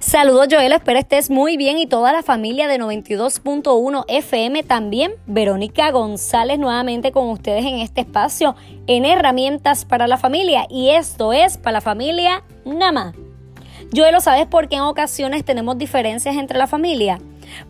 Saludos Joel, espero estés muy bien y toda la familia de 92.1 FM también. Verónica González nuevamente con ustedes en este espacio en herramientas para la familia y esto es para la familia Nama. Joel, ¿lo sabes por qué en ocasiones tenemos diferencias entre la familia?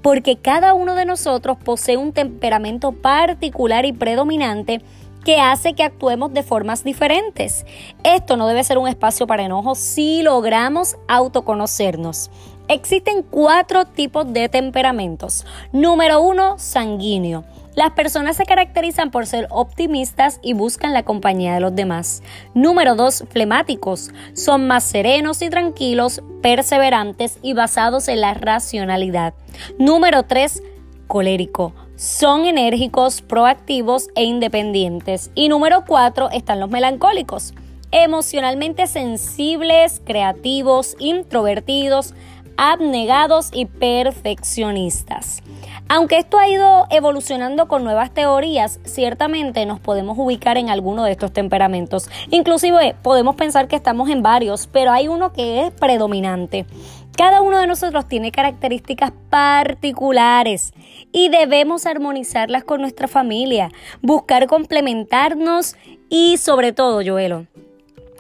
Porque cada uno de nosotros posee un temperamento particular y predominante que hace que actuemos de formas diferentes. Esto no debe ser un espacio para enojos si logramos autoconocernos. Existen cuatro tipos de temperamentos. Número uno, sanguíneo. Las personas se caracterizan por ser optimistas y buscan la compañía de los demás. Número dos, flemáticos. Son más serenos y tranquilos, perseverantes y basados en la racionalidad. Número tres, colérico son enérgicos, proactivos e independientes. Y número cuatro están los melancólicos, emocionalmente sensibles, creativos, introvertidos, abnegados y perfeccionistas. Aunque esto ha ido evolucionando con nuevas teorías, ciertamente nos podemos ubicar en alguno de estos temperamentos. Inclusive podemos pensar que estamos en varios, pero hay uno que es predominante. Cada uno de nosotros tiene características particulares y debemos armonizarlas con nuestra familia, buscar complementarnos y sobre todo, Joelo,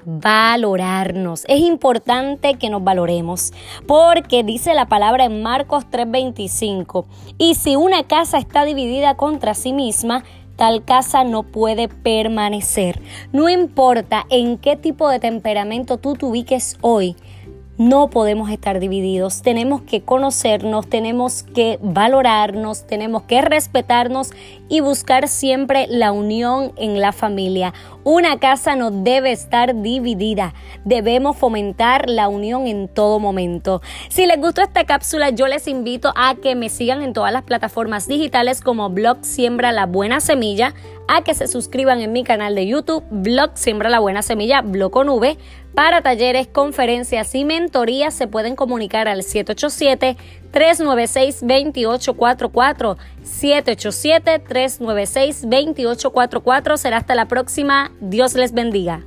valorarnos. Es importante que nos valoremos porque dice la palabra en Marcos 3:25, y si una casa está dividida contra sí misma, tal casa no puede permanecer. No importa en qué tipo de temperamento tú te ubiques hoy, no podemos estar divididos, tenemos que conocernos, tenemos que valorarnos, tenemos que respetarnos y buscar siempre la unión en la familia. Una casa no debe estar dividida, debemos fomentar la unión en todo momento. Si les gustó esta cápsula, yo les invito a que me sigan en todas las plataformas digitales como Blog Siembra la Buena Semilla, a que se suscriban en mi canal de YouTube, Blog Siembra la Buena Semilla, Blog con V para talleres, conferencias y mentorías se pueden comunicar al 787-396-2844. 787-396-2844. Será hasta la próxima. Dios les bendiga.